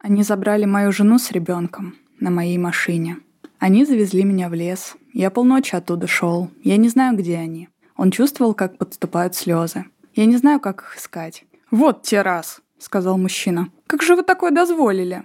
Они забрали мою жену с ребенком на моей машине. Они завезли меня в лес. Я полночи оттуда шел. Я не знаю, где они. Он чувствовал, как подступают слезы. Я не знаю, как их искать. «Вот те раз», — сказал мужчина. «Как же вы такое дозволили?»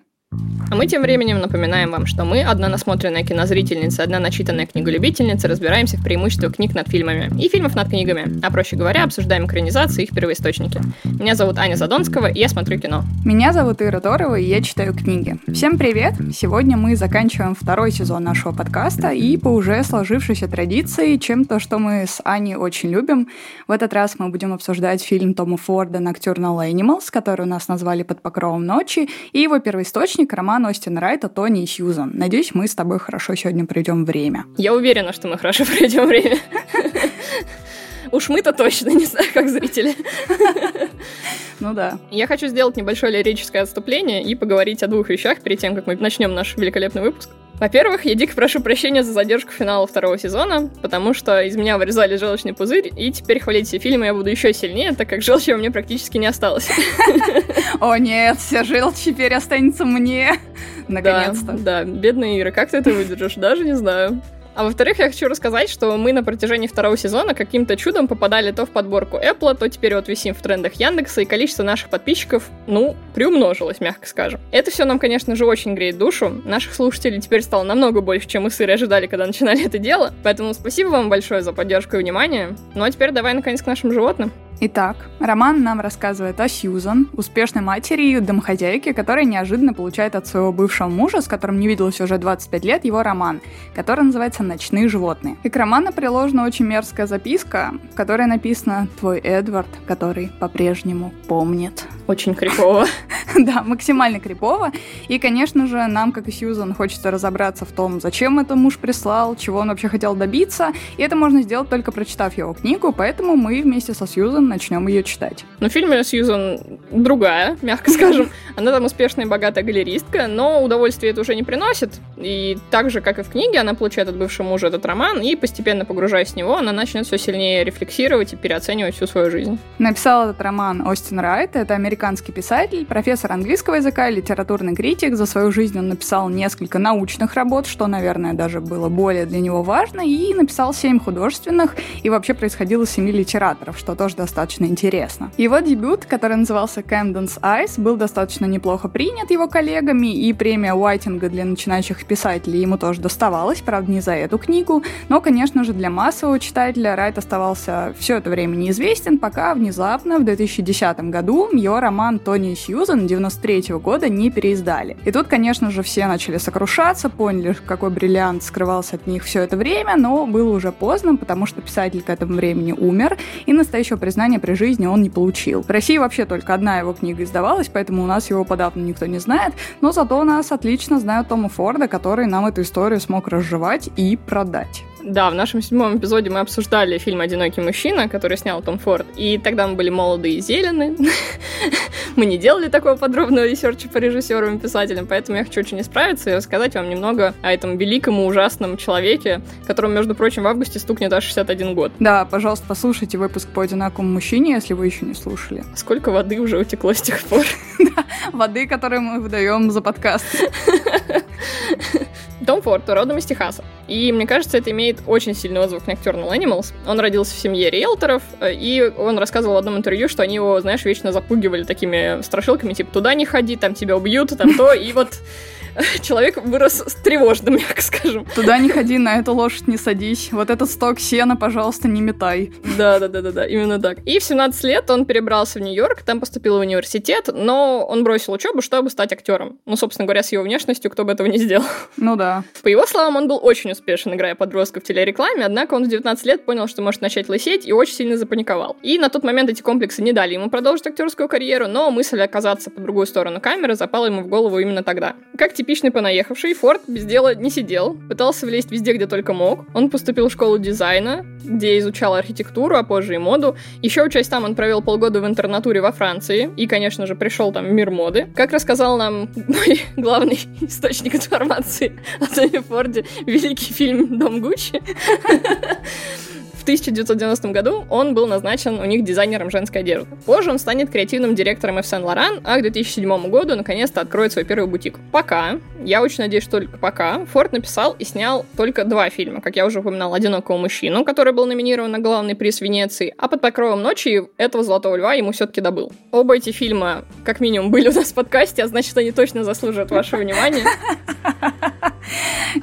А мы тем временем напоминаем вам, что мы, одна насмотренная кинозрительница, одна начитанная книголюбительница, разбираемся в преимуществах книг над фильмами и фильмов над книгами, а проще говоря, обсуждаем экранизации и их первоисточники. Меня зовут Аня Задонского, и я смотрю кино. Меня зовут Ира Торова, и я читаю книги. Всем привет! Сегодня мы заканчиваем второй сезон нашего подкаста, и по уже сложившейся традиции, чем-то, что мы с Аней очень любим, в этот раз мы будем обсуждать фильм Тома Форда «Nocturnal Animals», который у нас назвали «Под покровом ночи», и его первоисточник художник роман Остин Райта «Тони и Сьюзан». Надеюсь, мы с тобой хорошо сегодня проведем время. Я уверена, что мы хорошо проведем время. Уж мы-то точно, не знаю, как зрители. Ну да. Я хочу сделать небольшое лирическое отступление и поговорить о двух вещах перед тем, как мы начнем наш великолепный выпуск. Во-первых, я дико прошу прощения за задержку финала второго сезона, потому что из меня вырезали желчный пузырь, и теперь хвалить все фильмы я буду еще сильнее, так как желчи у меня практически не осталось. О нет, вся желчь теперь останется мне. Наконец-то. Да, бедная Ира, как ты это выдержишь? Даже не знаю. А во-вторых, я хочу рассказать, что мы на протяжении второго сезона каким-то чудом попадали то в подборку Apple, то теперь вот висим в трендах Яндекса, и количество наших подписчиков, ну, приумножилось, мягко скажем. Это все нам, конечно же, очень греет душу. Наших слушателей теперь стало намного больше, чем мы с Ирой ожидали, когда начинали это дело. Поэтому спасибо вам большое за поддержку и внимание. Ну а теперь давай, наконец, к нашим животным. Итак, роман нам рассказывает о Сьюзан, успешной матери и домохозяйке, которая неожиданно получает от своего бывшего мужа, с которым не виделась уже 25 лет, его роман, который называется «Ночные животные». И к роману приложена очень мерзкая записка, в которой написано «Твой Эдвард, который по-прежнему помнит». Очень крипово. да, максимально крипово. И, конечно же, нам, как и Сьюзан, хочется разобраться в том, зачем это муж прислал, чего он вообще хотел добиться. И это можно сделать только прочитав его книгу, поэтому мы вместе со Сьюзан начнем ее читать. Ну, в фильме Сьюзан другая, мягко скажем. Она там успешная и богатая галеристка, но удовольствие это уже не приносит. И так же, как и в книге, она получает от бывшего мужа этот роман, и постепенно погружаясь в него, она начнет все сильнее рефлексировать и переоценивать всю свою жизнь. Написал этот роман Остин Райт. Это американский писатель, профессор английского языка и литературный критик. За свою жизнь он написал несколько научных работ, что, наверное, даже было более для него важно, и написал семь художественных, и вообще происходило семи литераторов, что тоже достаточно интересно. Его дебют, который назывался Camden's Eyes, был достаточно неплохо принят его коллегами, и премия Уайтинга для начинающих писателей ему тоже доставалась, правда, не за эту книгу, но, конечно же, для массового читателя Райт оставался все это время неизвестен, пока внезапно в 2010 году его роман «Тони и Сьюзан» 93 года не переиздали. И тут, конечно же, все начали сокрушаться, поняли, какой бриллиант скрывался от них все это время, но было уже поздно, потому что писатель к этому времени умер, и настоящего признания при жизни он не получил. В России вообще только одна его книга издавалась, поэтому у нас его подавно никто не знает, но зато у нас отлично знают Тома Форда, который нам эту историю смог разжевать и продать. Да, в нашем седьмом эпизоде мы обсуждали фильм «Одинокий мужчина», который снял Том Форд, и тогда мы были молоды и зелены. мы не делали такого подробного ресерча по режиссерам и писателям, поэтому я хочу очень исправиться и рассказать вам немного о этом великом и ужасном человеке, которому, между прочим, в августе стукнет аж 61 год. Да, пожалуйста, послушайте выпуск по «Одинокому мужчине», если вы еще не слушали. Сколько воды уже утекло с тех пор? воды, которую мы выдаем за подкаст. Том Форд родом из Техаса. И мне кажется, это имеет очень сильный отзвук на Nocturnal Animals. Он родился в семье риэлторов, э, и он рассказывал в одном интервью, что они его, знаешь, вечно запугивали такими страшилками, типа, туда не ходи, там тебя убьют, там то, и вот человек вырос тревожным, мягко скажем. Туда не ходи, на эту лошадь не садись. Вот этот сток сена, пожалуйста, не метай. Да, да, да, да, да, именно так. И в 17 лет он перебрался в Нью-Йорк, там поступил в университет, но он бросил учебу, чтобы стать актером. Ну, собственно говоря, с его внешностью кто бы этого не сделал. Ну да. По его словам, он был очень успешен, играя подростка в телерекламе, однако он в 19 лет понял, что может начать лысеть и очень сильно запаниковал. И на тот момент эти комплексы не дали ему продолжить актерскую карьеру, но мысль оказаться по другую сторону камеры запала ему в голову именно тогда. Как типичный понаехавший, Форд без дела не сидел, пытался влезть везде, где только мог. Он поступил в школу дизайна, где изучал архитектуру, а позже и моду. Еще учась там, он провел полгода в интернатуре во Франции и, конечно же, пришел там в мир моды. Как рассказал нам мой главный источник информации о Томе Форде, великий фильм «Дом Гуччи», 1990 году он был назначен у них дизайнером женской одежды. Позже он станет креативным директором Yves Saint Laurent, а к 2007 году наконец-то откроет свой первый бутик. Пока, я очень надеюсь, что только пока, Форд написал и снял только два фильма. Как я уже упоминал, «Одинокого мужчину», который был номинирован на главный приз Венеции, а «Под покровом ночи» этого «Золотого льва» ему все-таки добыл. Оба эти фильма, как минимум, были у нас в подкасте, а значит, они точно заслуживают вашего внимания.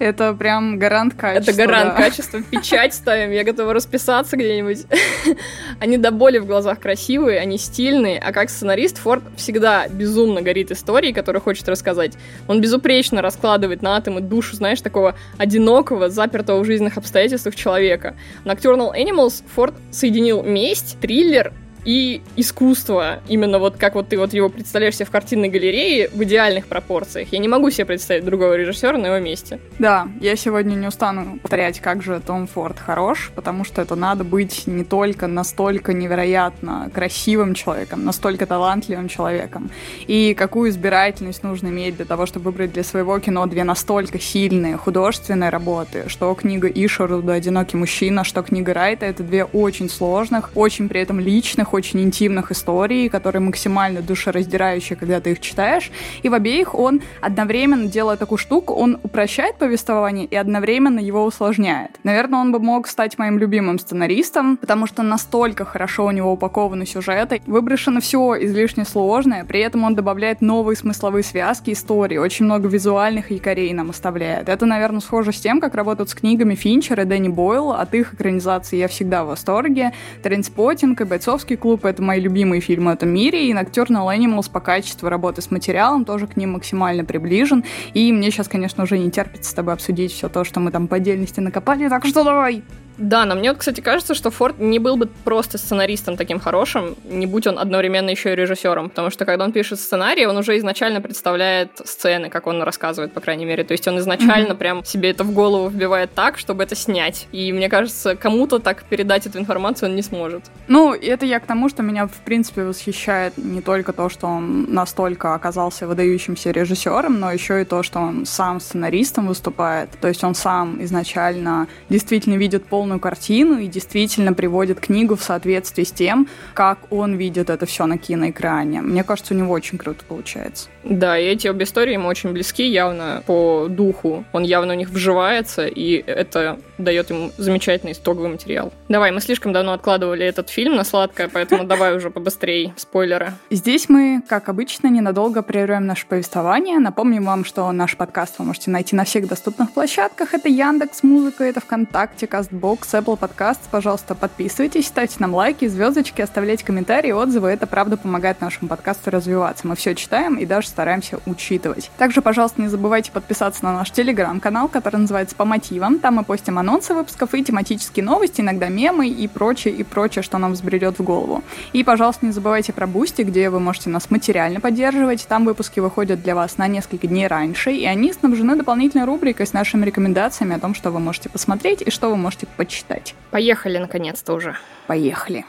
Это прям гарант качества. Это гарант да. качества. Печать ставим, я готова расписаться где-нибудь. они до боли в глазах красивые, они стильные, а как сценарист Форд всегда безумно горит историей, которую хочет рассказать. Он безупречно раскладывает на атомы душу, знаешь, такого одинокого, запертого в жизненных обстоятельствах человека. На Nocturnal Animals Форд соединил месть, триллер и искусство, именно вот как вот ты вот его представляешь себе в картинной галерее в идеальных пропорциях. Я не могу себе представить другого режиссера на его месте. Да, я сегодня не устану повторять, как же Том Форд хорош, потому что это надо быть не только настолько невероятно красивым человеком, настолько талантливым человеком. И какую избирательность нужно иметь для того, чтобы выбрать для своего кино две настолько сильные художественные работы, что книга Ишеруда «Одинокий мужчина», что книга Райта — это две очень сложных, очень при этом личных, очень интимных историй, которые максимально душераздирающие, когда ты их читаешь. И в обеих он одновременно делает такую штуку, он упрощает повествование и одновременно его усложняет. Наверное, он бы мог стать моим любимым сценаристом, потому что настолько хорошо у него упакованы сюжеты, выброшено все излишне сложное, при этом он добавляет новые смысловые связки истории, очень много визуальных якорей нам оставляет. Это, наверное, схоже с тем, как работают с книгами Финчер и Дэнни Бойл, от их экранизации я всегда в восторге. Trainspotting и бойцовский клуб» — это мои любимые фильмы в этом мире, и Nocturnal Animals по качеству работы с материалом тоже к ним максимально приближен. И мне сейчас, конечно, уже не терпится с тобой обсудить все то, что мы там по отдельности накопали, так что давай! Да, но мне вот, кстати, кажется, что Форд не был бы просто сценаристом таким хорошим, не будь он одновременно еще и режиссером, потому что когда он пишет сценарий, он уже изначально представляет сцены, как он рассказывает, по крайней мере. То есть он изначально mm-hmm. прям себе это в голову вбивает так, чтобы это снять. И мне кажется, кому-то так передать эту информацию он не сможет. Ну, это я к тому, что меня, в принципе, восхищает не только то, что он настолько оказался выдающимся режиссером, но еще и то, что он сам сценаристом выступает. То есть он сам изначально действительно видит пол полную картину и действительно приводит книгу в соответствии с тем, как он видит это все на киноэкране. Мне кажется, у него очень круто получается. Да, и эти обе истории ему очень близки явно по духу. Он явно у них вживается, и это дает ему замечательный итоговый материал. Давай, мы слишком давно откладывали этот фильм на сладкое, поэтому давай уже побыстрее спойлеры. Здесь мы, как обычно, ненадолго прерываем наше повествование. Напомним вам, что наш подкаст вы можете найти на всех доступных площадках. Это Яндекс Музыка, это ВКонтакте, Кастбокс, Apple Podcasts. Пожалуйста, подписывайтесь, ставьте нам лайки, звездочки, оставляйте комментарии, отзывы. Это правда помогает нашему подкасту развиваться. Мы все читаем и даже стараемся учитывать. Также, пожалуйста, не забывайте подписаться на наш телеграм-канал, который называется «По мотивам». Там мы постим анонсы выпусков и тематические новости, иногда мемы и прочее, и прочее, что нам взбредет в голову. И, пожалуйста, не забывайте про Бусти, где вы можете нас материально поддерживать. Там выпуски выходят для вас на несколько дней раньше, и они снабжены дополнительной рубрикой с нашими рекомендациями о том, что вы можете посмотреть и что вы можете почитать. Поехали, наконец-то уже. Поехали.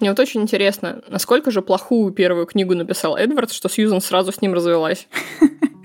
Мне вот очень интересно, насколько же плохую первую книгу написал Эдвард, что Сьюзан сразу с ним развелась.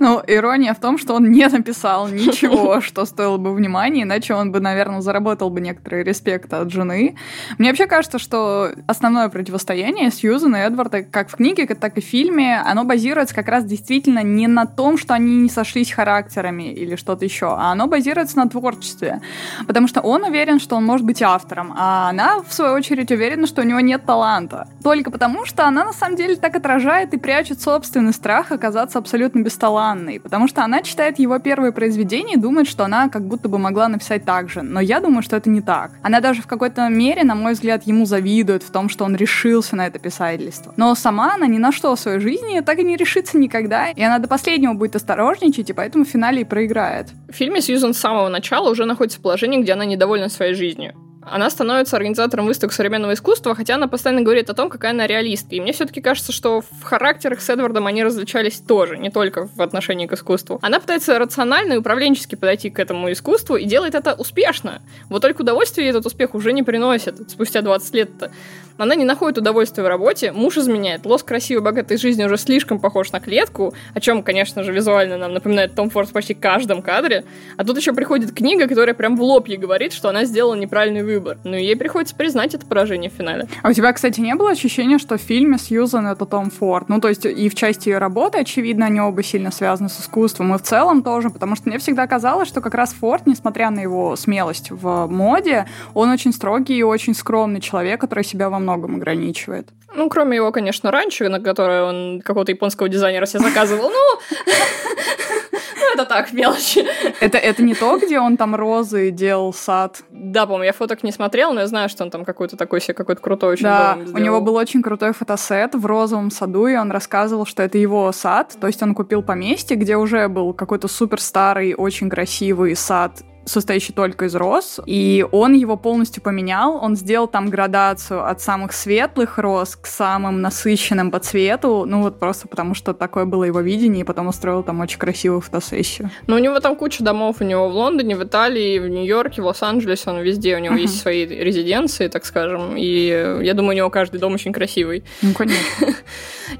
Ну, ирония в том, что он не написал ничего, что стоило бы внимания, иначе он бы, наверное, заработал бы некоторый респект от жены. Мне вообще кажется, что основное противостояние Сьюзан и Эдварда как в книге, так и в фильме, оно базируется как раз действительно не на том, что они не сошлись характерами или что-то еще, а оно базируется на творчестве. Потому что он уверен, что он может быть автором, а она, в свою очередь, уверена, что у него нет таланта. Только потому, что она на самом деле так отражает и прячет собственный страх оказаться абсолютно бесталантной Анной, потому что она читает его первые произведения и думает, что она как будто бы могла написать так же. Но я думаю, что это не так. Она даже в какой-то мере, на мой взгляд, ему завидует в том, что он решился на это писательство. Но сама она ни на что в своей жизни так и не решится никогда, и она до последнего будет осторожничать, и поэтому в финале и проиграет. В фильме Сьюзан с самого начала уже находится в положении, где она недовольна своей жизнью она становится организатором выставок современного искусства, хотя она постоянно говорит о том, какая она реалистка. И мне все-таки кажется, что в характерах с Эдвардом они различались тоже, не только в отношении к искусству. Она пытается рационально и управленчески подойти к этому искусству и делает это успешно. Вот только удовольствие этот успех уже не приносит спустя 20 лет-то. Она не находит удовольствия в работе, муж изменяет. Лос красивой, богатой жизни уже слишком похож на клетку, о чем, конечно же, визуально нам напоминает Том Форд в почти каждом кадре. А тут еще приходит книга, которая прям в лоб ей говорит, что она сделала неправильный выбор. Ну и ей приходится признать это поражение в финале. А у тебя, кстати, не было ощущения, что в фильме Сьюзан это Том Форд? Ну, то есть и в части ее работы, очевидно, они оба сильно связаны с искусством, и в целом тоже, потому что мне всегда казалось, что как раз Форд, несмотря на его смелость в моде, он очень строгий и очень скромный человек, который себя во многом ограничивает. Ну, кроме его, конечно, раньше, на которое он какого-то японского дизайнера себе заказывал. Ну, ну, это так, мелочи. Это, это не то, где он там розы делал сад? Да, по-моему, я фоток не смотрела, но я знаю, что он там какой-то такой себе, какой-то крутой очень Да, у него был очень крутой фотосет в розовом саду, и он рассказывал, что это его сад, то есть он купил поместье, где уже был какой-то супер старый, очень красивый сад состоящий только из роз, и он его полностью поменял, он сделал там градацию от самых светлых роз к самым насыщенным по цвету, ну вот просто потому, что такое было его видение, и потом устроил там очень красивую фотосессию. Ну, у него там куча домов, у него в Лондоне, в Италии, в Нью-Йорке, в Лос-Анджелесе, он везде, у него uh-huh. есть свои резиденции, так скажем, и я думаю, у него каждый дом очень красивый. Ну, конечно.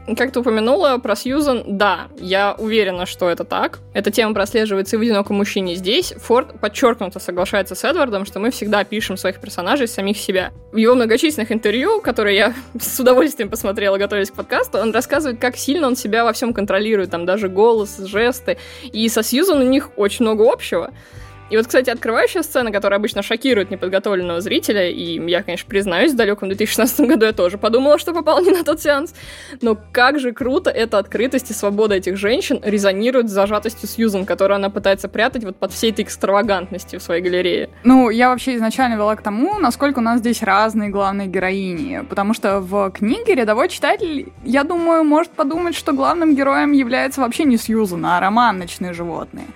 Как ты упомянула про Сьюзан, да, я уверена, что это так. Эта тема прослеживается и в «Одиноком мужчине» здесь. Форд подчеркнуто соглашается с Эдвардом, что мы всегда пишем своих персонажей самих себя. В его многочисленных интервью, которые я с удовольствием посмотрела, готовясь к подкасту, он рассказывает, как сильно он себя во всем контролирует, там даже голос, жесты. И со Сьюзан у них очень много общего. И вот, кстати, открывающая сцена, которая обычно шокирует неподготовленного зрителя, и я, конечно, признаюсь, в далеком 2016 году я тоже подумала, что попала не на тот сеанс, но как же круто эта открытость и свобода этих женщин резонирует с зажатостью Сьюзан, которую она пытается прятать вот под всей этой экстравагантностью в своей галерее. Ну, я вообще изначально вела к тому, насколько у нас здесь разные главные героини, потому что в книге рядовой читатель, я думаю, может подумать, что главным героем является вообще не Сьюзан, а роман «Ночные животные».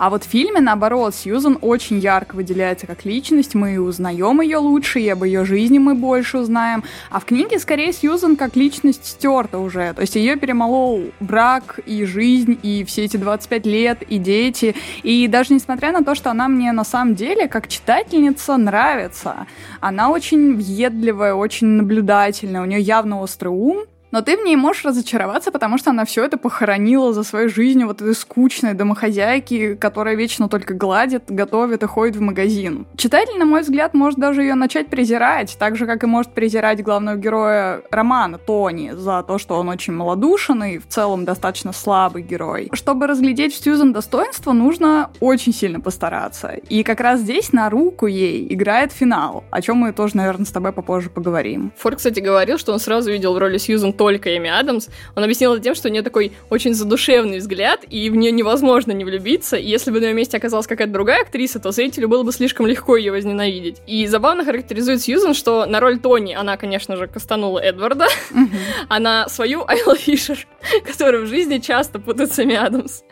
А вот в фильме, наоборот, Сьюзан очень ярко выделяется как личность, мы узнаем ее лучше, и об ее жизни мы больше узнаем. А в книге, скорее, Сьюзан как личность стерта уже. То есть ее перемолол брак и жизнь, и все эти 25 лет, и дети. И даже несмотря на то, что она мне на самом деле, как читательница, нравится, она очень въедливая, очень наблюдательная, у нее явно острый ум, но ты в ней можешь разочароваться, потому что она все это похоронила за свою жизнь вот этой скучной домохозяйки, которая вечно только гладит, готовит и ходит в магазин. Читатель, на мой взгляд, может даже ее начать презирать, так же, как и может презирать главного героя романа, Тони, за то, что он очень малодушен и в целом достаточно слабый герой. Чтобы разглядеть в Сьюзан достоинство, нужно очень сильно постараться. И как раз здесь на руку ей играет финал, о чем мы тоже, наверное, с тобой попозже поговорим. Форд, кстати, говорил, что он сразу видел в роли Сьюзан только Эми Адамс, он объяснил это тем, что у нее такой очень задушевный взгляд, и в нее невозможно не влюбиться, и если бы на ее месте оказалась какая-то другая актриса, то зрителю было бы слишком легко ее возненавидеть. И забавно характеризует Сьюзан, что на роль Тони она, конечно же, кастанула Эдварда, а на свою Айла Фишер, которую в жизни часто путает с Эми Адамс.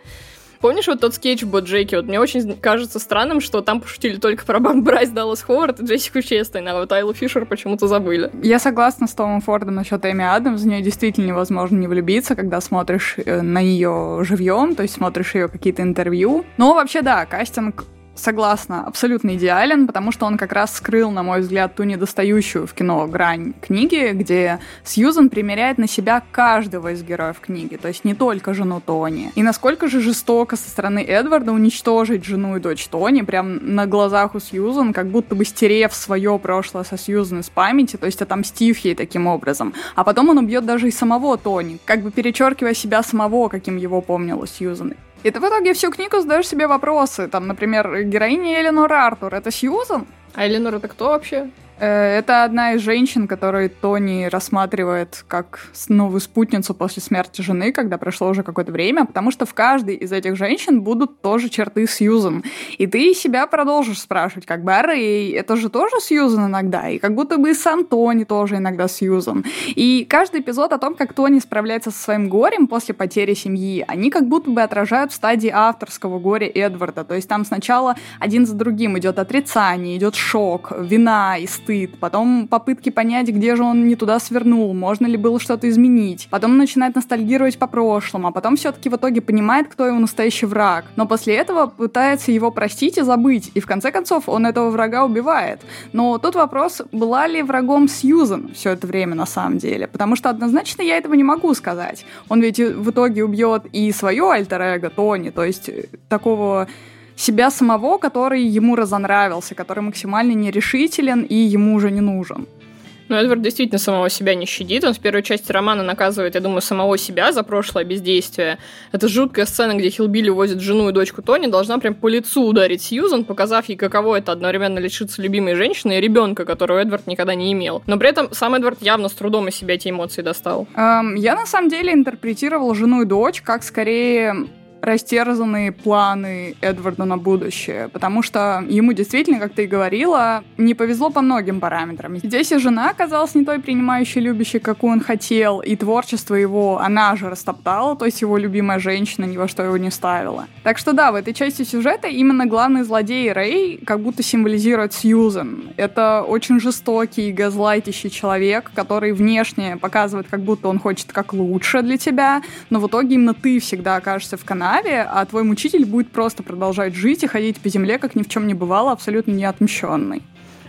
Помнишь вот тот скетч в Боджеке? Вот мне очень кажется странным, что там пошутили только про Бам Брайс Даллас Ховард и Джессику Честейн, а вот Айлу Фишер почему-то забыли. Я согласна с Томом Фордом насчет Эми Адамс. В нее действительно невозможно не влюбиться, когда смотришь э, на нее живьем, то есть смотришь ее какие-то интервью. Но вообще, да, кастинг согласна, абсолютно идеален, потому что он как раз скрыл, на мой взгляд, ту недостающую в кино грань книги, где Сьюзан примеряет на себя каждого из героев книги, то есть не только жену Тони. И насколько же жестоко со стороны Эдварда уничтожить жену и дочь Тони прям на глазах у Сьюзан, как будто бы стерев свое прошлое со Сьюзан из памяти, то есть отомстив ей таким образом. А потом он убьет даже и самого Тони, как бы перечеркивая себя самого, каким его помнила Сьюзан. И ты в итоге всю книгу задаешь себе вопросы. Там, например, героиня Эленор Артур — это Сьюзан? А Эленор это кто вообще? Э, это одна из женщин, которую Тони рассматривает как новую спутницу после смерти жены, когда прошло уже какое-то время, потому что в каждой из этих женщин будут тоже черты Сьюзан. И ты себя продолжишь спрашивать, как бы, Рэй, это же тоже Сьюзан иногда, и как будто бы и сам Тони тоже иногда Сьюзан. И каждый эпизод о том, как Тони справляется со своим горем после потери семьи, они как будто бы отражают в стадии авторского горя Эдварда. То есть там сначала один за другим идет отрицание, идет шок, вина и стыд, потом попытки понять, где же он не туда свернул, можно ли было что-то изменить. Потом начинает ностальгировать по прошлому, а потом все-таки в итоге понимает, кто его настоящий враг. Но после этого пытается его простить и забыть, и в конце концов он этого врага убивает. Но тут вопрос, была ли врагом Сьюзан все это время на самом деле? Потому что однозначно я этого не могу сказать. Он ведь в итоге убьет и свое альтер-эго Тони, то есть э, такого себя самого, который ему разонравился, который максимально нерешителен и ему уже не нужен. Ну, Эдвард действительно самого себя не щадит. Он в первой части романа наказывает, я думаю, самого себя за прошлое бездействие. Это жуткая сцена, где Хилбилли увозит жену и дочку Тони, должна прям по лицу ударить Сьюзан, показав ей, каково это одновременно лишиться любимой женщины и ребенка, которого Эдвард никогда не имел. Но при этом сам Эдвард явно с трудом из себя эти эмоции достал. Эм, я на самом деле интерпретировал жену и дочь как скорее растерзанные планы Эдварда на будущее, потому что ему действительно, как ты и говорила, не повезло по многим параметрам. Здесь и жена оказалась не той принимающей, любящей, какую он хотел, и творчество его она же растоптала, то есть его любимая женщина ни во что его не ставила. Так что да, в этой части сюжета именно главный злодей Рэй как будто символизирует Сьюзен. Это очень жестокий, газлайтящий человек, который внешне показывает, как будто он хочет как лучше для тебя, но в итоге именно ты всегда окажешься в канале канаве, а твой мучитель будет просто продолжать жить и ходить по земле, как ни в чем не бывало, абсолютно неотмщенный.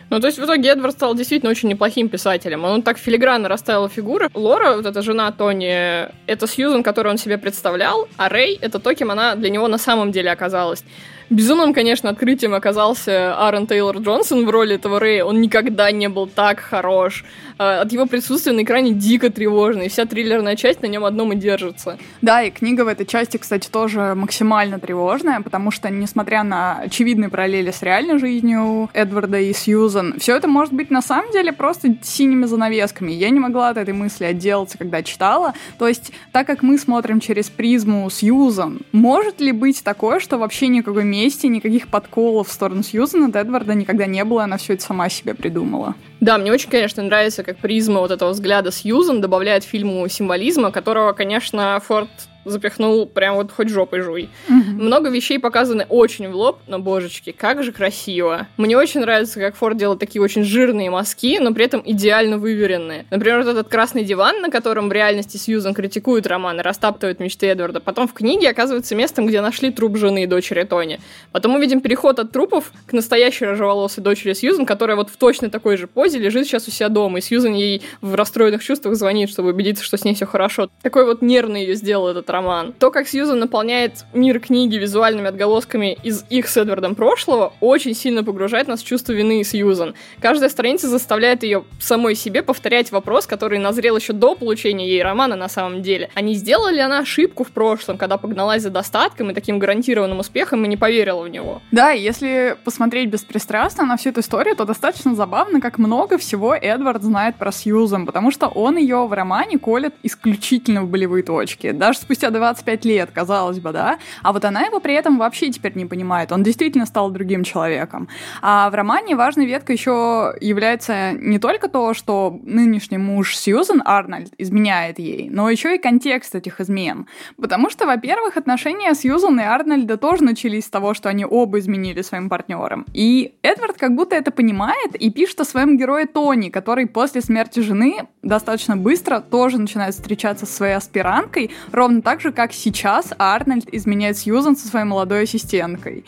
Ну, то есть в итоге Эдвард стал действительно очень неплохим писателем. Он так филигранно расставил фигуры. Лора, вот эта жена Тони, это Сьюзан, которую он себе представлял, а Рэй — это то, кем она для него на самом деле оказалась. Безумным, конечно, открытием оказался Аарон Тейлор Джонсон в роли этого Рэя. Он никогда не был так хорош. А, от его присутствия на экране дико тревожно, и вся триллерная часть на нем одном и держится. Да, и книга в этой части, кстати, тоже максимально тревожная, потому что, несмотря на очевидные параллели с реальной жизнью Эдварда и Сьюзан, все это может быть на самом деле просто синими занавесками. Я не могла от этой мысли отделаться, когда читала. То есть, так как мы смотрим через призму Сьюзан, может ли быть такое, что вообще никакой месте, никаких подколов в сторону Сьюзан от Эдварда никогда не было, она все это сама себе придумала. Да, мне очень, конечно, нравится, как призма вот этого взгляда Сьюзан добавляет фильму символизма, которого, конечно, Форд запихнул прям вот хоть жопой жуй. Угу. Много вещей показаны очень в лоб, но, божечки, как же красиво. Мне очень нравится, как Форд делает такие очень жирные мазки, но при этом идеально выверенные. Например, вот этот красный диван, на котором в реальности Сьюзан критикует роман и растаптывает мечты Эдварда. Потом в книге оказывается местом, где нашли труп жены и дочери Тони. Потом мы видим переход от трупов к настоящей рыжеволосой дочери Сьюзан, которая вот в точно такой же позе лежит сейчас у себя дома. И Сьюзан ей в расстроенных чувствах звонит, чтобы убедиться, что с ней все хорошо. Такой вот нервный ее сделал этот роман. То, как Сьюзан наполняет мир книги визуальными отголосками из их с Эдвардом прошлого, очень сильно погружает нас в чувство вины Сьюзан. Каждая страница заставляет ее самой себе повторять вопрос, который назрел еще до получения ей романа на самом деле. А не сделала ли она ошибку в прошлом, когда погналась за достатком и таким гарантированным успехом и не поверила в него? Да, если посмотреть беспристрастно на всю эту историю, то достаточно забавно, как много всего Эдвард знает про Сьюзан, потому что он ее в романе колет исключительно в болевые точки. Даже спустя 20 25 лет, казалось бы, да, а вот она его при этом вообще теперь не понимает, он действительно стал другим человеком. А в романе важной веткой еще является не только то, что нынешний муж Сьюзен Арнольд изменяет ей, но еще и контекст этих измен. Потому что, во-первых, отношения Сьюзен и Арнольда тоже начались с того, что они оба изменили своим партнерам. И Эдвард как будто это понимает и пишет о своем герое Тони, который после смерти жены достаточно быстро тоже начинает встречаться со своей аспиранткой, ровно так же, как сейчас Арнольд изменяет Сьюзан со своей молодой ассистенткой.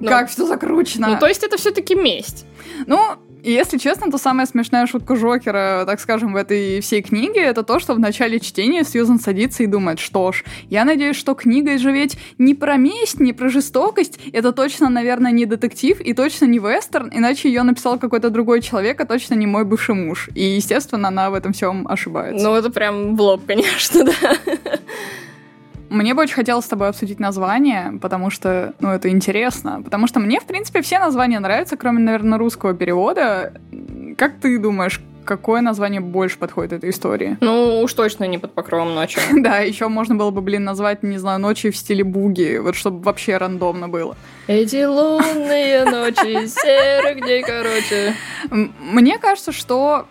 Ну, как все закручено. Ну, то есть это все-таки месть. Ну, и если честно, то самая смешная шутка Жокера, так скажем, в этой всей книге, это то, что в начале чтения Сьюзан садится и думает, что ж, я надеюсь, что книга же ведь не про месть, не про жестокость, это точно, наверное, не детектив и точно не вестерн, иначе ее написал какой-то другой человек, а точно не мой бывший муж. И, естественно, она в этом всем ошибается. Ну, это прям в лоб, конечно, да. Мне бы очень хотелось с тобой обсудить название, потому что, ну, это интересно. Потому что мне, в принципе, все названия нравятся, кроме, наверное, русского перевода. Как ты думаешь, какое название больше подходит этой истории? Ну, уж точно не под покровом ночи. да, еще можно было бы, блин, назвать, не знаю, ночи в стиле буги, вот чтобы вообще рандомно было. Эти лунные ночи, серых дней, короче. Мне кажется, что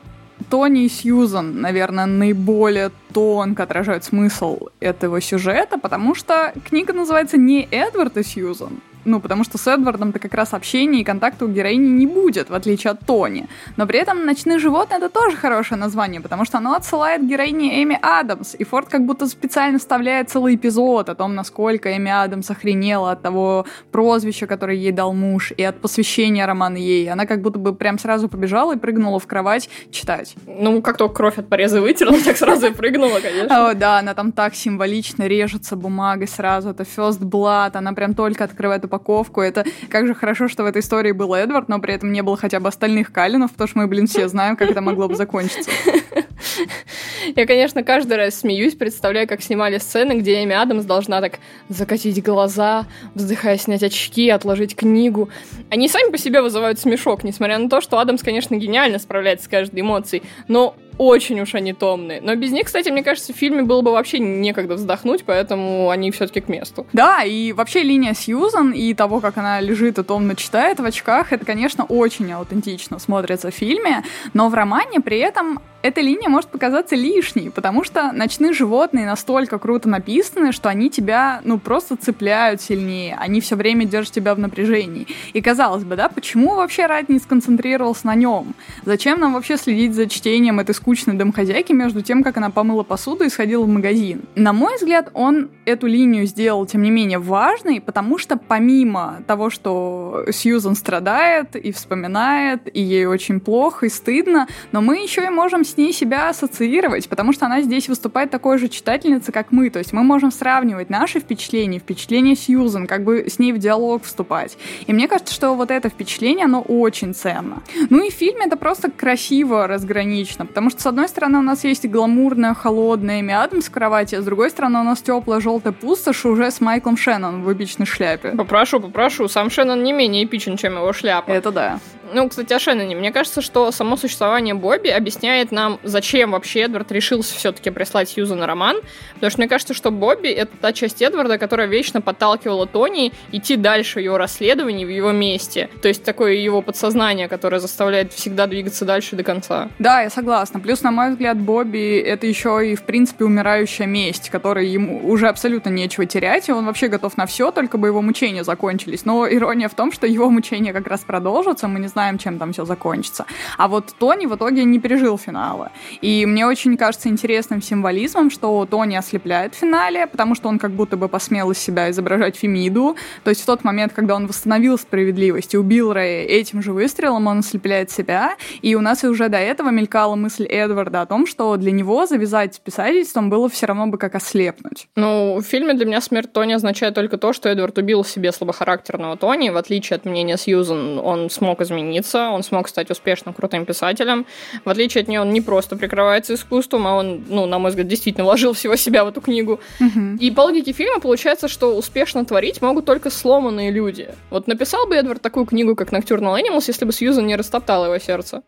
Тони и Сьюзан, наверное, наиболее тонко отражают смысл этого сюжета, потому что книга называется не Эдвард и Сьюзан, ну, потому что с Эдвардом-то как раз общения и контакта у героини не будет, в отличие от Тони. Но при этом «Ночные животные» — это тоже хорошее название, потому что оно отсылает героине Эми Адамс, и Форд как будто специально вставляет целый эпизод о том, насколько Эми Адамс охренела от того прозвища, которое ей дал муж, и от посвящения романа ей. Она как будто бы прям сразу побежала и прыгнула в кровать читать. Ну, как только кровь от пореза вытерла, так сразу и прыгнула, конечно. О, да, она там так символично режется бумагой сразу. Это First Blood, она прям только открывает упаковку. Это как же хорошо, что в этой истории был Эдвард, но при этом не было хотя бы остальных Калинов, потому что мы, блин, все знаем, как это могло бы закончиться. Я, конечно, каждый раз смеюсь, представляю, как снимали сцены, где Эми Адамс должна так закатить глаза, вздыхая, снять очки, отложить книгу. Они сами по себе вызывают смешок, несмотря на то, что Адамс, конечно, гениально справляется с каждой эмоцией, но очень уж они томные. Но без них, кстати, мне кажется, в фильме было бы вообще некогда вздохнуть, поэтому они все-таки к месту. Да, и вообще линия Сьюзан и того, как она лежит и томно читает в очках, это, конечно, очень аутентично смотрится в фильме, но в романе при этом эта линия может показаться лишней, потому что ночные животные настолько круто написаны, что они тебя, ну, просто цепляют сильнее. Они все время держат тебя в напряжении. И казалось бы, да, почему вообще Райт не сконцентрировался на нем? Зачем нам вообще следить за чтением этой скучной домохозяйки между тем, как она помыла посуду и сходила в магазин? На мой взгляд, он эту линию сделал, тем не менее, важной, потому что помимо того, что Сьюзан страдает и вспоминает, и ей очень плохо и стыдно, но мы еще и можем с ней себя ассоциировать, потому что она здесь выступает такой же читательницей, как мы. То есть мы можем сравнивать наши впечатления, впечатления Сьюзан, как бы с ней в диалог вступать. И мне кажется, что вот это впечатление, оно очень ценно. Ну и в фильме это просто красиво разгранично, потому что, с одной стороны, у нас есть гламурная, холодная Эми Адамс в кровати, а с другой стороны, у нас теплая желтая пустошь уже с Майклом Шеннон в эпичной шляпе. Попрошу, попрошу. Сам Шеннон не менее эпичен, чем его шляпа. Это да. Ну, кстати, о Шенноне. Мне кажется, что само существование Бобби объясняет нам, зачем вообще Эдвард решился все-таки прислать Сьюза на роман. Потому что мне кажется, что Бобби — это та часть Эдварда, которая вечно подталкивала Тони идти дальше ее расследований в его месте. То есть такое его подсознание, которое заставляет всегда двигаться дальше до конца. Да, я согласна. Плюс, на мой взгляд, Бобби — это еще и, в принципе, умирающая месть, которой ему уже абсолютно нечего терять, и он вообще готов на все, только бы его мучения закончились. Но ирония в том, что его мучения как раз продолжатся, мы не знаем, знаем, чем там все закончится. А вот Тони в итоге не пережил финала. И мне очень кажется интересным символизмом, что Тони ослепляет в финале, потому что он как будто бы посмел из себя изображать Фемиду. То есть в тот момент, когда он восстановил справедливость и убил Рэя этим же выстрелом, он ослепляет себя. И у нас уже до этого мелькала мысль Эдварда о том, что для него завязать писательством было все равно бы как ослепнуть. Ну, в фильме для меня смерть Тони означает только то, что Эдвард убил себе слабохарактерного Тони. В отличие от мнения Сьюзан, он смог изменить измениться, он смог стать успешным, крутым писателем. В отличие от нее, он не просто прикрывается искусством, а он, ну, на мой взгляд, действительно вложил всего себя в эту книгу. Угу. И по логике фильма получается, что успешно творить могут только сломанные люди. Вот написал бы Эдвард такую книгу, как Nocturnal Animals, если бы Сьюзан не растоптала его сердце?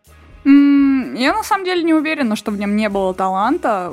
Я на самом деле не уверена, что в нем не было таланта.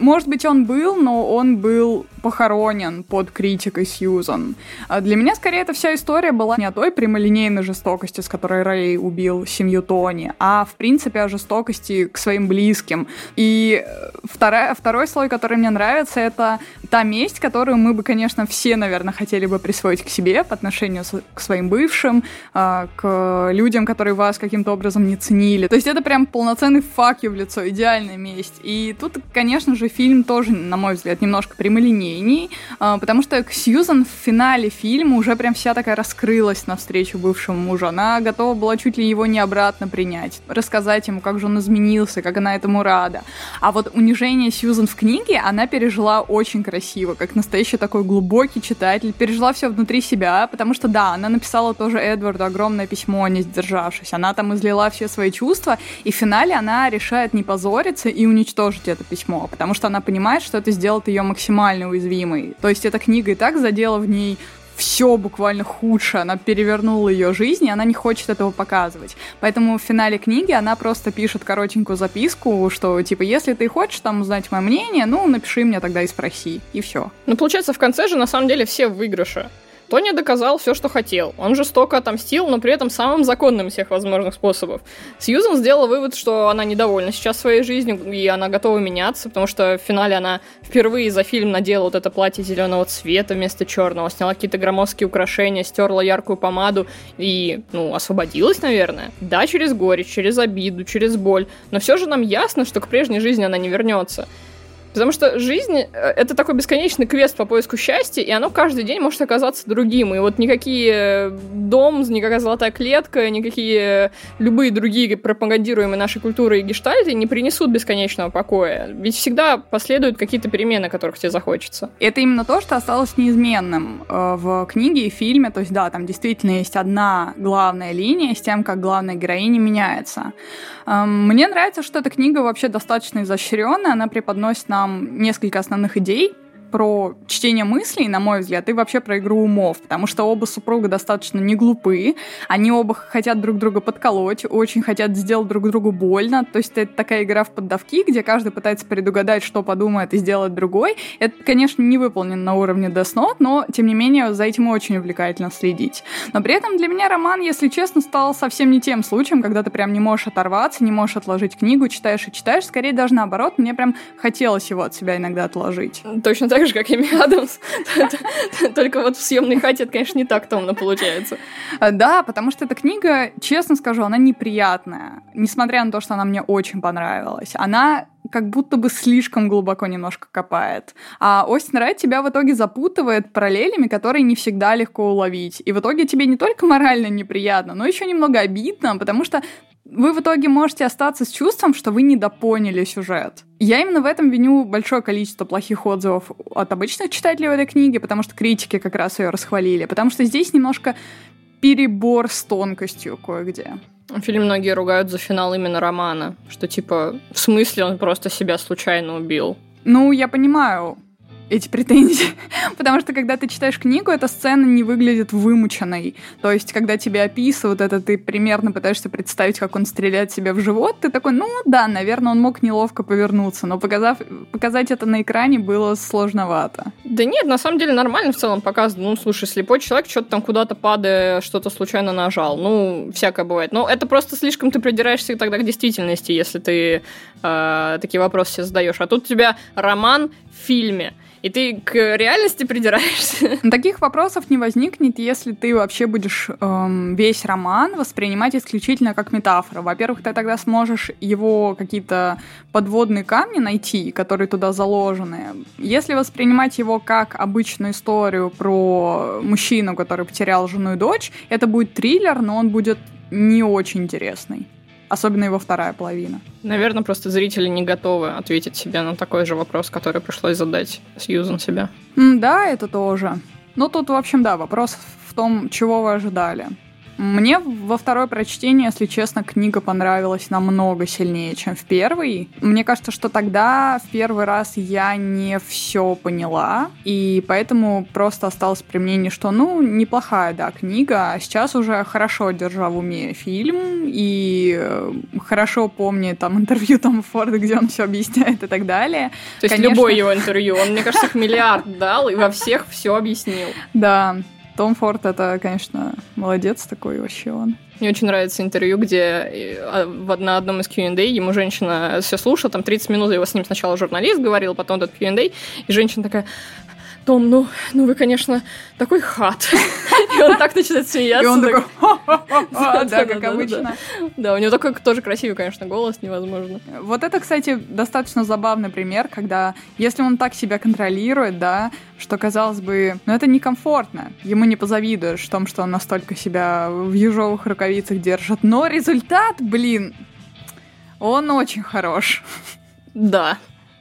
Может быть, он был, но он был похоронен под критикой Сьюзан. А для меня, скорее, эта вся история была не о той прямолинейной жестокости, с которой Рэй убил семью Тони, а, в принципе, о жестокости к своим близким. И э, вторая, второй слой, который мне нравится, это та месть, которую мы бы, конечно, все, наверное, хотели бы присвоить к себе по отношению к своим бывшим, а, к людям, которые вас каким-то образом не ценили. То есть это прям полноценный фак в лицо, идеальная месть. И тут, конечно же, фильм тоже, на мой взгляд, немножко прямолинейней, а, потому что Сьюзан в финале фильма уже прям вся такая раскрылась навстречу бывшему мужу. Она готова была чуть ли его не обратно принять, рассказать ему, как же он изменился, как она этому рада. А вот унижение Сьюзан в книге она пережила очень красиво, как настоящий такой глубокий читатель, пережила все внутри себя, потому что, да, она написала тоже Эдварду огромное письмо, не сдержавшись. Она там излила все свои чувства, и в финале она решает не позориться и уничтожить это письмо, потому что что она понимает, что это сделает ее максимально уязвимой. То есть эта книга и так задела в ней все буквально худшее, она перевернула ее жизнь, и она не хочет этого показывать. Поэтому в финале книги она просто пишет коротенькую записку, что типа, если ты хочешь там узнать мое мнение, ну, напиши мне тогда и спроси, и все. Ну, получается, в конце же на самом деле все в выигрыше. Тони доказал все, что хотел. Он жестоко отомстил, но при этом самым законным всех возможных способов. Сьюзан сделала вывод, что она недовольна сейчас своей жизнью, и она готова меняться, потому что в финале она впервые за фильм надела вот это платье зеленого цвета вместо черного, сняла какие-то громоздкие украшения, стерла яркую помаду и, ну, освободилась, наверное. Да, через горечь, через обиду, через боль, но все же нам ясно, что к прежней жизни она не вернется. Потому что жизнь э, — это такой бесконечный квест по поиску счастья, и оно каждый день может оказаться другим. И вот никакие дом, никакая золотая клетка, никакие любые другие пропагандируемые нашей культуры и гештальты не принесут бесконечного покоя. Ведь всегда последуют какие-то перемены, которых тебе захочется. Это именно то, что осталось неизменным э, в книге и фильме. То есть, да, там действительно есть одна главная линия с тем, как главная героиня меняется. Эм, мне нравится, что эта книга вообще достаточно изощренная, она преподносит нам несколько основных идей, про чтение мыслей, на мой взгляд, и вообще про игру умов, потому что оба супруга достаточно не глупы, они оба хотят друг друга подколоть, очень хотят сделать друг другу больно, то есть это такая игра в поддавки, где каждый пытается предугадать, что подумает и сделать другой. Это, конечно, не выполнено на уровне Death Note, но, тем не менее, за этим очень увлекательно следить. Но при этом для меня роман, если честно, стал совсем не тем случаем, когда ты прям не можешь оторваться, не можешь отложить книгу, читаешь и читаешь, скорее даже наоборот, мне прям хотелось его от себя иногда отложить. Точно так так же, как Эми Адамс. Только вот в съемной хате это, конечно, не так томно получается. А, да, потому что эта книга, честно скажу, она неприятная. Несмотря на то, что она мне очень понравилась. Она как будто бы слишком глубоко немножко копает. А Остин Райт тебя в итоге запутывает параллелями, которые не всегда легко уловить. И в итоге тебе не только морально неприятно, но еще немного обидно, потому что вы в итоге можете остаться с чувством, что вы недопоняли сюжет. Я именно в этом виню большое количество плохих отзывов от обычных читателей в этой книге, потому что критики как раз ее расхвалили, потому что здесь немножко перебор с тонкостью кое-где. Фильм многие ругают за финал именно романа, что типа в смысле он просто себя случайно убил. Ну, я понимаю, эти претензии. Потому что, когда ты читаешь книгу, эта сцена не выглядит вымученной. То есть, когда тебе описывают это, ты примерно пытаешься представить, как он стреляет себе в живот, ты такой, ну да, наверное, он мог неловко повернуться, но показав, показать это на экране было сложновато. Да нет, на самом деле нормально в целом показано. Ну, слушай, слепой человек что-то там куда-то падая, что-то случайно нажал. Ну, всякое бывает. Но это просто слишком ты придираешься тогда к действительности, если ты э, такие вопросы себе задаешь. А тут у тебя роман в фильме и ты к реальности придираешься. Таких вопросов не возникнет, если ты вообще будешь эм, весь роман воспринимать исключительно как метафору. Во-первых, ты тогда сможешь его какие-то подводные камни найти, которые туда заложены. Если воспринимать его как обычную историю про мужчину, который потерял жену и дочь, это будет триллер, но он будет не очень интересный особенно его вторая половина. Наверное, просто зрители не готовы ответить себе на такой же вопрос, который пришлось задать Сьюзан себе. Да, это тоже. Ну, тут, в общем, да, вопрос в том, чего вы ожидали. Мне во второе прочтение, если честно, книга понравилась намного сильнее, чем в первый. Мне кажется, что тогда в первый раз я не все поняла, и поэтому просто осталось при мнении, что, ну, неплохая, да, книга, а сейчас уже хорошо держа в уме фильм, и э, хорошо помню там интервью Тома Форда, где он все объясняет и так далее. То есть Конечно... любое его интервью, он, мне кажется, их миллиард дал и во всех все объяснил. Да, том Форд это, конечно, молодец такой вообще он. Мне очень нравится интервью, где а, на одном из Q&A ему женщина все слушала, там 30 минут его с ним сначала журналист говорил, потом этот Q&A, и женщина такая, том, ну, ну вы, конечно, такой хат. И он так начинает смеяться. И он такой, да, как обычно. Да, у него такой тоже красивый, конечно, голос, невозможно. Вот это, кстати, достаточно забавный пример, когда, если он так себя контролирует, да, что, казалось бы, ну это некомфортно. Ему не позавидуешь в том, что он настолько себя в ежовых рукавицах держит. Но результат, блин, он очень хорош. Да,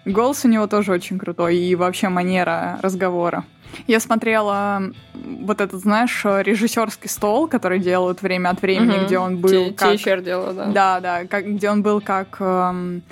Голос у него тоже очень крутой, и вообще манера разговора. Я смотрела вот этот, знаешь, режиссерский стол, который делают время от времени, угу. где он был как... Тичер делал, да. Да, да, как, где он был как... Эм,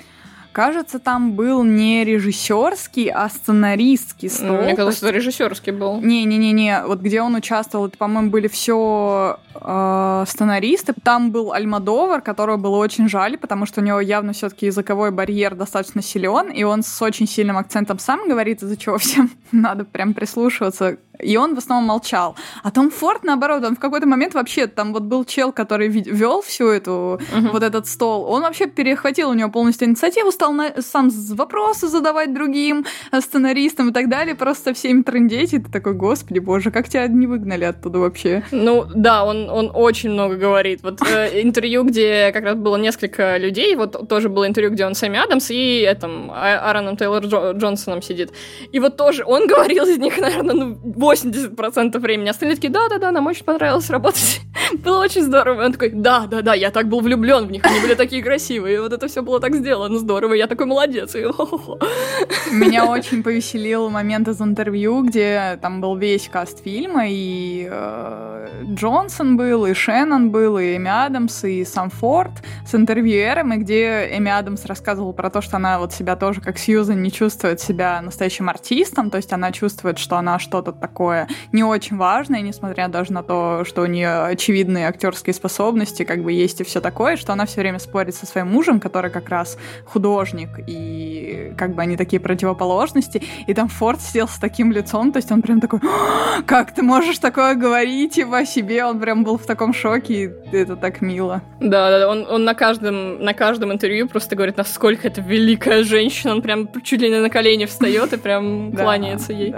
Кажется, там был не режиссерский, а сценаристский стол. Мне кажется, есть... режиссерский был. Не-не-не-не, вот где он участвовал, это, по-моему, были все э, сценаристы. Там был Альмадовар, которого было очень жаль, потому что у него явно все-таки языковой барьер достаточно силен, и он с очень сильным акцентом сам говорит, из-за чего всем надо прям прислушиваться И он в основном молчал. А Том Форд, наоборот, он в какой-то момент вообще, там вот был чел, который вел всю эту, uh-huh. вот этот стол, он вообще перехватил у него полностью инициативу, стал на, сам вопросы задавать другим э, сценаристам и так далее, просто всеми трындеть, и ты такой, господи боже, как тебя не выгнали оттуда вообще? Ну, да, он, он очень много говорит. Вот э, интервью, где как раз было несколько людей, вот тоже было интервью, где он с Эми Адамс и этом а, Аароном Тейлор Джонсоном сидит. И вот тоже он говорил из них, наверное, ну, 80% времени. Остальные такие, да-да-да, нам очень понравилось работать. было очень здорово. И он такой, да-да-да, я так был влюблен в них, они были такие красивые. И вот это все было так сделано здорово, я такой молодец. И Меня очень повеселил момент из интервью, где там был весь каст фильма, и э, Джонсон был, и Шеннон был, и Эми Адамс, и сам Форд с интервьюером, и где Эми Адамс рассказывала про то, что она вот себя тоже, как Сьюзан, не чувствует себя настоящим артистом, то есть она чувствует, что она что-то такое не очень важное, несмотря даже на то, что у нее очевидные актерские способности, как бы есть и все такое, что она все время спорит со своим мужем, который как раз художник, и как бы они такие противоположности, и там Форд сидел с таким лицом, то есть он прям такой, «А, как ты можешь такое говорить, типа, о себе, он прям был в таком шоке, и это так мило. Да, да, он, он на каждом, на каждом интервью просто говорит, насколько это великая женщина, он прям чуть ли не на колени встает и прям кланяется ей.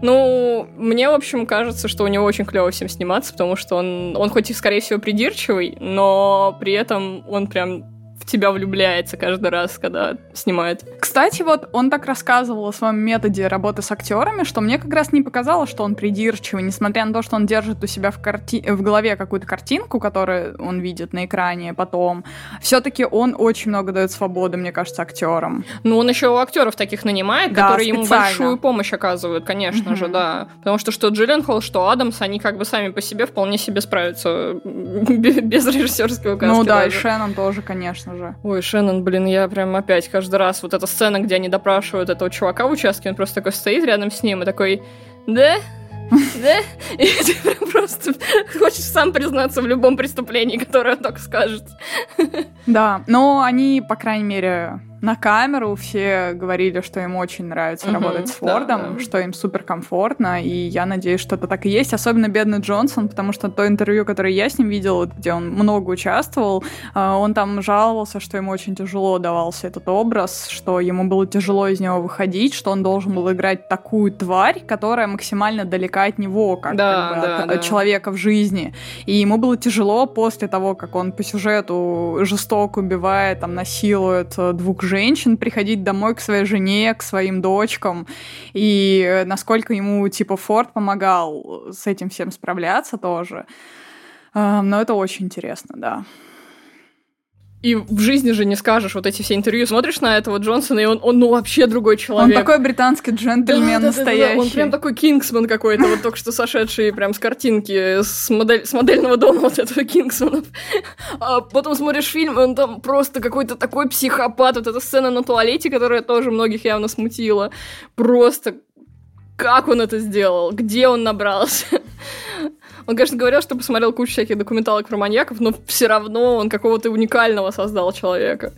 Ну, мне, в общем, кажется, что у него очень клево всем сниматься, потому что он, он хоть и, скорее всего, придирчивый, но при этом он прям тебя влюбляется каждый раз, когда снимает. Кстати, вот он так рассказывал о своем методе работы с актерами, что мне как раз не показалось, что он придирчивый, несмотря на то, что он держит у себя в, карти... в голове какую-то картинку, которую он видит на экране потом. Все-таки он очень много дает свободы, мне кажется, актерам. Ну, он еще у актеров таких нанимает, да, которые специально. ему большую помощь оказывают, конечно mm-hmm. же, да. Потому что что Джилленхол, что Адамс, они как бы сами по себе вполне себе справятся без режиссерского. Ну да, даже. и Шеннон тоже, конечно же. Ой, Шеннон, блин, я прям опять каждый раз вот эта сцена, где они допрашивают этого чувака в участке, он просто такой стоит рядом с ним и такой, да? Да? И ты просто хочешь сам признаться в любом преступлении, которое он только скажет. Да, но они, по крайней мере, на камеру все говорили, что им очень нравится угу, работать с Фордом, да, да. что им супер комфортно, и я надеюсь, что это так и есть. Особенно бедный Джонсон, потому что то интервью, которое я с ним видела, где он много участвовал, а, он там жаловался, что ему очень тяжело давался этот образ, что ему было тяжело из него выходить, что он должен был играть такую тварь, которая максимально далека от него, как, да, как бы, да, от, да. от человека в жизни. И ему было тяжело после того, как он по сюжету жестоко убивает, там, насилует э, двух женщин приходить домой к своей жене, к своим дочкам, и насколько ему, типа, Форд помогал с этим всем справляться тоже. Но это очень интересно, да. И в жизни же не скажешь вот эти все интервью. Смотришь на этого Джонсона, и он, он ну, вообще другой человек. Он такой британский джентльмен да, настоящий. Да, да, да. Он прям такой кингсман какой-то, вот только что сошедший прям с картинки, с, модель, с модельного дома вот этого кингсмана. А потом смотришь фильм, и он там просто какой-то такой психопат. Вот эта сцена на туалете, которая тоже многих явно смутила. Просто как он это сделал? Где он набрался? Он, конечно, говорил, что посмотрел кучу всяких документалок про маньяков, но все равно он какого-то уникального создал человека.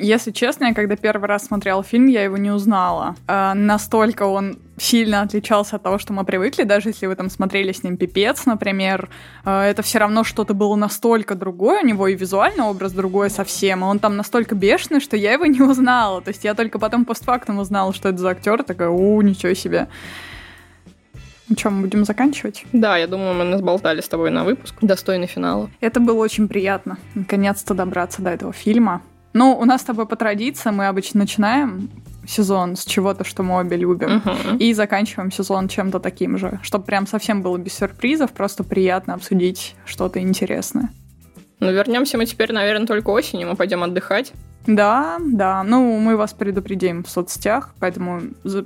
Если честно, я когда первый раз смотрел фильм, я его не узнала. Настолько он сильно отличался от того, что мы привыкли, даже если вы там смотрели с ним «Пипец», например, это все равно что-то было настолько другое, у него и визуальный образ другой совсем, он там настолько бешеный, что я его не узнала, то есть я только потом постфактум узнала, что это за актер, такая, у, ничего себе. Ну что, мы будем заканчивать? Да, я думаю, мы насболтали с тобой на выпуск. Достойный финала. Это было очень приятно. Наконец-то добраться до этого фильма. Ну, у нас с тобой по традиции мы обычно начинаем сезон с чего-то, что мы обе любим, uh-huh. и заканчиваем сезон чем-то таким же, чтобы прям совсем было без сюрпризов, просто приятно обсудить что-то интересное. Ну, вернемся мы теперь, наверное, только осенью, мы пойдем отдыхать. Да, да. Ну, мы вас предупредим в соцсетях, поэтому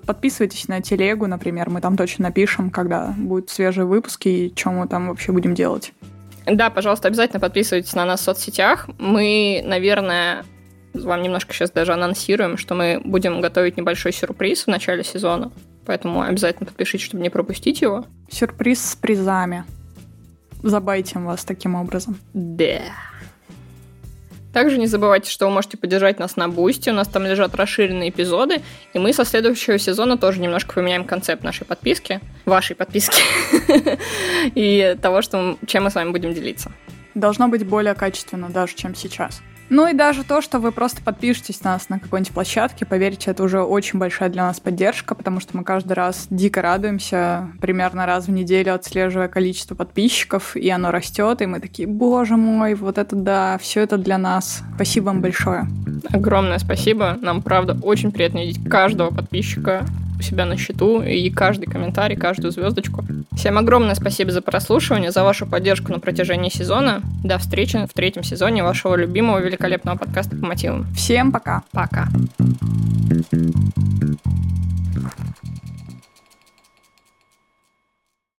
подписывайтесь на телегу, например. Мы там точно напишем, когда будут свежие выпуски и что мы там вообще будем делать. Да, пожалуйста, обязательно подписывайтесь на нас в соцсетях. Мы, наверное, вам немножко сейчас даже анонсируем, что мы будем готовить небольшой сюрприз в начале сезона. Поэтому обязательно подпишитесь, чтобы не пропустить его. Сюрприз с призами. Забайтим вас таким образом. Да. Также не забывайте, что вы можете поддержать нас на Бусти, у нас там лежат расширенные эпизоды, и мы со следующего сезона тоже немножко поменяем концепт нашей подписки. вашей подписки и того, чем мы с вами будем делиться. Должно быть более качественно даже, чем сейчас. Ну и даже то, что вы просто подпишетесь на нас на какой-нибудь площадке, поверьте, это уже очень большая для нас поддержка, потому что мы каждый раз дико радуемся, примерно раз в неделю отслеживая количество подписчиков, и оно растет, и мы такие, боже мой, вот это да, все это для нас. Спасибо вам большое. Огромное спасибо. Нам, правда, очень приятно видеть каждого подписчика у себя на счету и каждый комментарий, каждую звездочку. Всем огромное спасибо за прослушивание, за вашу поддержку на протяжении сезона. До встречи в третьем сезоне вашего любимого великолепного подкаста по мотивам. Всем пока. Пока.